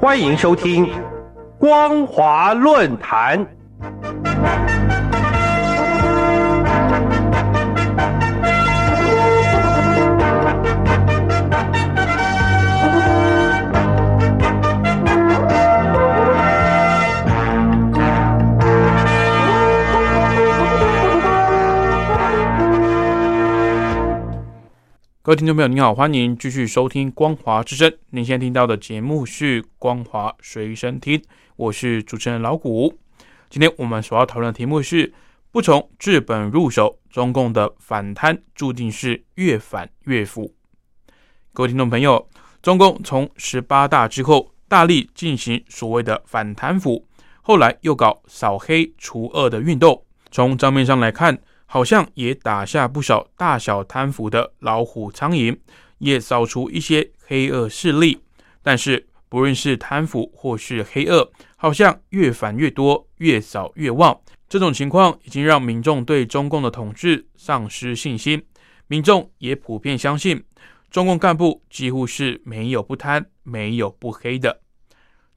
欢迎收听《光华论坛》。各位听众朋友，您好，欢迎继续收听《光华之声》。您现在听到的节目是《光华随身听》，我是主持人老谷。今天我们所要讨论的题目是：不从治本入手，中共的反贪注定是越反越腐。各位听众朋友，中共从十八大之后大力进行所谓的反贪腐，后来又搞扫黑除恶的运动。从账面上来看，好像也打下不少大小贪腐的老虎苍蝇，也扫除一些黑恶势力。但是，不论是贪腐或是黑恶，好像越反越多，越扫越旺。这种情况已经让民众对中共的统治丧失信心。民众也普遍相信，中共干部几乎是没有不贪、没有不黑的。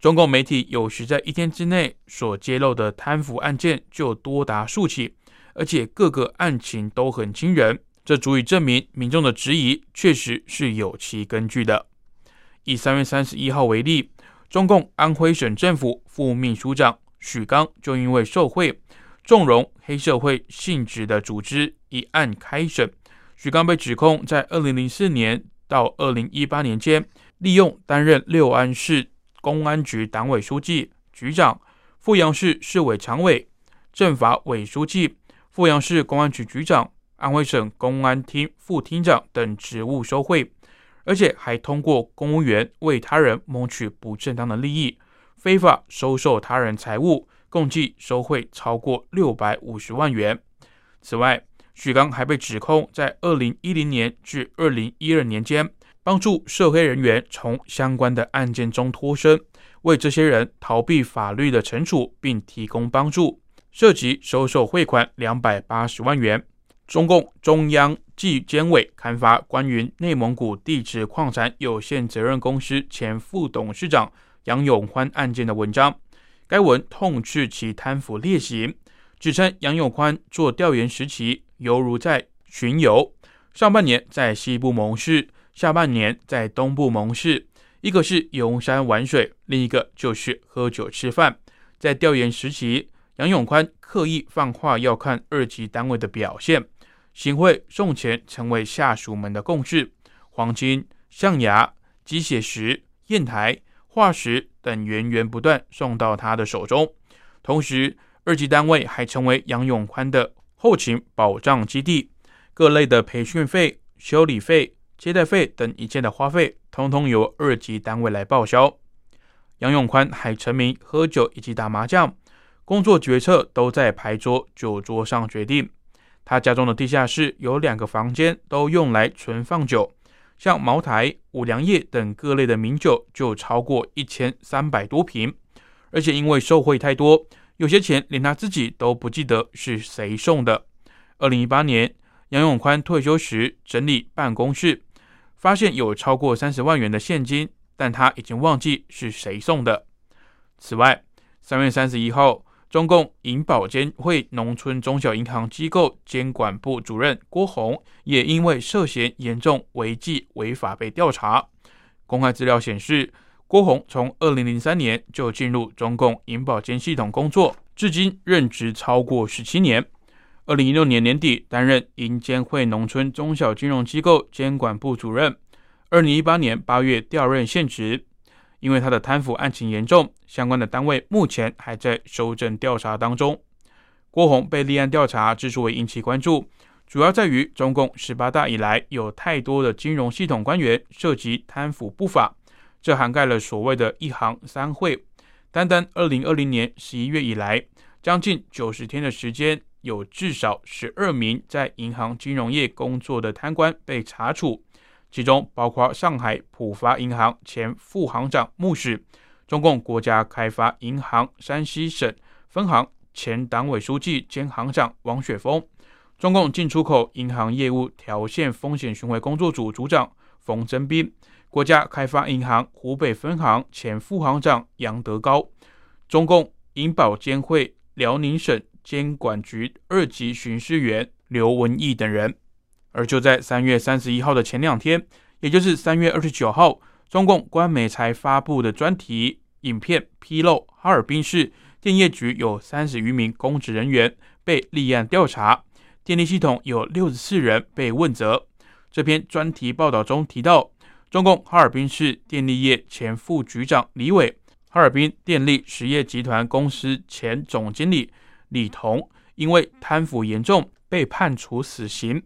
中共媒体有时在一天之内所揭露的贪腐案件就多达数起。而且各个案情都很惊人，这足以证明民众的质疑确实是有其根据的。以三月三十一号为例，中共安徽省政府副秘书长许刚就因为受贿、纵容黑社会性质的组织一案开审。许刚被指控在二零零四年到二零一八年间，利用担任六安市公安局党委书记、局长、阜阳市市委常委、政法委书记。阜阳市公安局局长、安徽省公安厅副厅长等职务收贿，而且还通过公务员为他人谋取不正当的利益，非法收受他人财物，共计收贿超过六百五十万元。此外，许刚还被指控在二零一零年至二零一二年间，帮助涉黑人员从相关的案件中脱身，为这些人逃避法律的惩处，并提供帮助。涉及收受汇款两百八十万元。中共中央纪监委刊发关于内蒙古地质矿产有限责任公司前副董事长杨永宽案件的文章，该文痛斥其贪腐劣行，指称杨永宽做调研时期犹如在巡游，上半年在西部盟市，下半年在东部盟市，一个是游山玩水，另一个就是喝酒吃饭。在调研时期。杨永宽刻意放话要看二级单位的表现，行贿送钱成为下属们的共识。黄金、象牙、鸡血石、砚台、化石等源源不断送到他的手中。同时，二级单位还成为杨永宽的后勤保障基地，各类的培训费、修理费、接待费等一切的花费，通通由二级单位来报销。杨永宽还沉迷喝酒以及打麻将。工作决策都在牌桌、酒桌上决定。他家中的地下室有两个房间，都用来存放酒，像茅台、五粮液等各类的名酒就超过一千三百多瓶。而且因为受贿太多，有些钱连他自己都不记得是谁送的。二零一八年，杨永宽退休时整理办公室，发现有超过三十万元的现金，但他已经忘记是谁送的。此外，三月三十一号。中共银保监会农村中小银行机构监管部主任郭宏也因为涉嫌严重违纪违法被调查。公开资料显示，郭宏从二零零三年就进入中共银保监系统工作，至今任职超过十七年。二零一六年年底担任银监会农村中小金融机构监管部主任，二零一八年八月调任现职。因为他的贪腐案情严重，相关的单位目前还在收证调查当中。郭宏被立案调查之所以引起关注，主要在于中共十八大以来有太多的金融系统官员涉及贪腐不法，这涵盖了所谓的一行三会。单单二零二零年十一月以来，将近九十天的时间，有至少十二名在银行金融业工作的贪官被查处。其中包括上海浦发银行前副行长穆氏，中共国家开发银行山西省分行前党委书记兼行长王雪峰，中共进出口银行业务条线风险巡回工作组组长冯增斌，国家开发银行湖北分行前副行长杨德高，中共银保监会辽宁省监管局二级巡视员刘文义等人。而就在三月三十一号的前两天，也就是三月二十九号，中共官媒才发布的专题影片披露，哈尔滨市电业局有三十余名公职人员被立案调查，电力系统有六十四人被问责。这篇专题报道中提到，中共哈尔滨市电力业前副局长李伟、哈尔滨电力实业集团公司前总经理李彤，因为贪腐严重被判处死刑。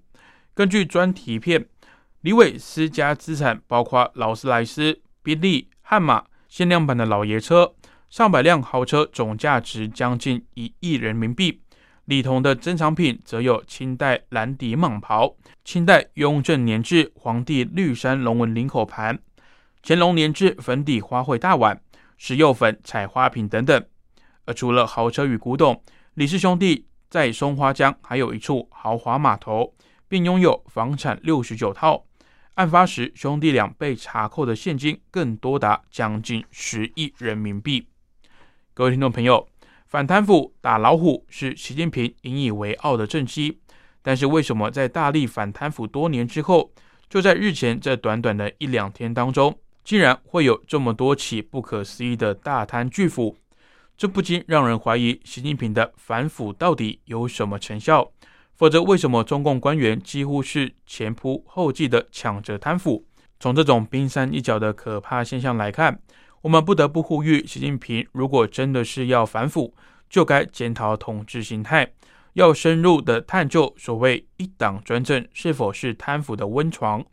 根据专题片，李伟私家资产包括劳斯莱斯、宾利、悍马限量版的老爷车，上百辆豪车，总价值将近一亿人民币。李彤的珍藏品则有清代蓝底蟒袍、清代雍正年制皇帝绿山龙纹领口盘、乾隆年制粉底花卉大碗、石釉粉彩花瓶等等。而除了豪车与古董，李氏兄弟在松花江还有一处豪华码头。并拥有房产六十九套。案发时，兄弟俩被查扣的现金更多达将近十亿人民币。各位听众朋友，反贪腐打老虎是习近平引以为傲的政绩。但是，为什么在大力反贪腐多年之后，就在日前这短短的一两天当中，竟然会有这么多起不可思议的大贪巨腐？这不禁让人怀疑，习近平的反腐到底有什么成效？否则，为什么中共官员几乎是前仆后继的抢着贪腐？从这种冰山一角的可怕现象来看，我们不得不呼吁习近平：如果真的是要反腐，就该检讨统治形态，要深入的探究所谓一党专政是否是贪腐的温床。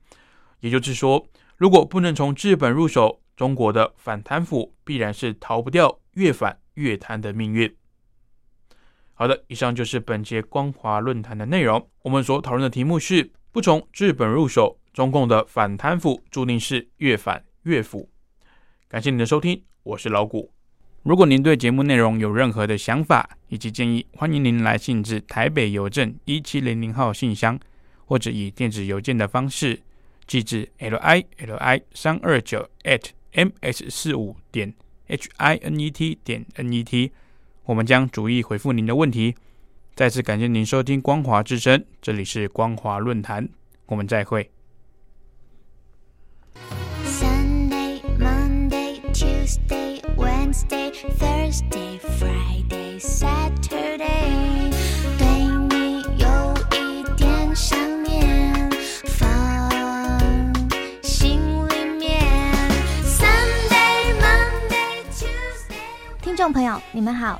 也就是说，如果不能从治本入手，中国的反贪腐必然是逃不掉越反越贪的命运。好的，以上就是本节光华论坛的内容。我们所讨论的题目是：不从治本入手，中共的反贪腐注定是越反越腐。感谢您的收听，我是老谷。如果您对节目内容有任何的想法以及建议，欢迎您来信至台北邮政一七零零号信箱，或者以电子邮件的方式寄至 l i l i 三二九 at m s 四五点 h i n e t 点 n e t。我们将逐一回复您的问题。再次感谢您收听光华之声，这里是光华论坛，我们再会。Sunday, Monday, Tuesday, Wednesday, Thursday, Friday, Saturday，对你有一点想念，放心里面。Sunday, Monday, Tuesday。听众朋友，你们好，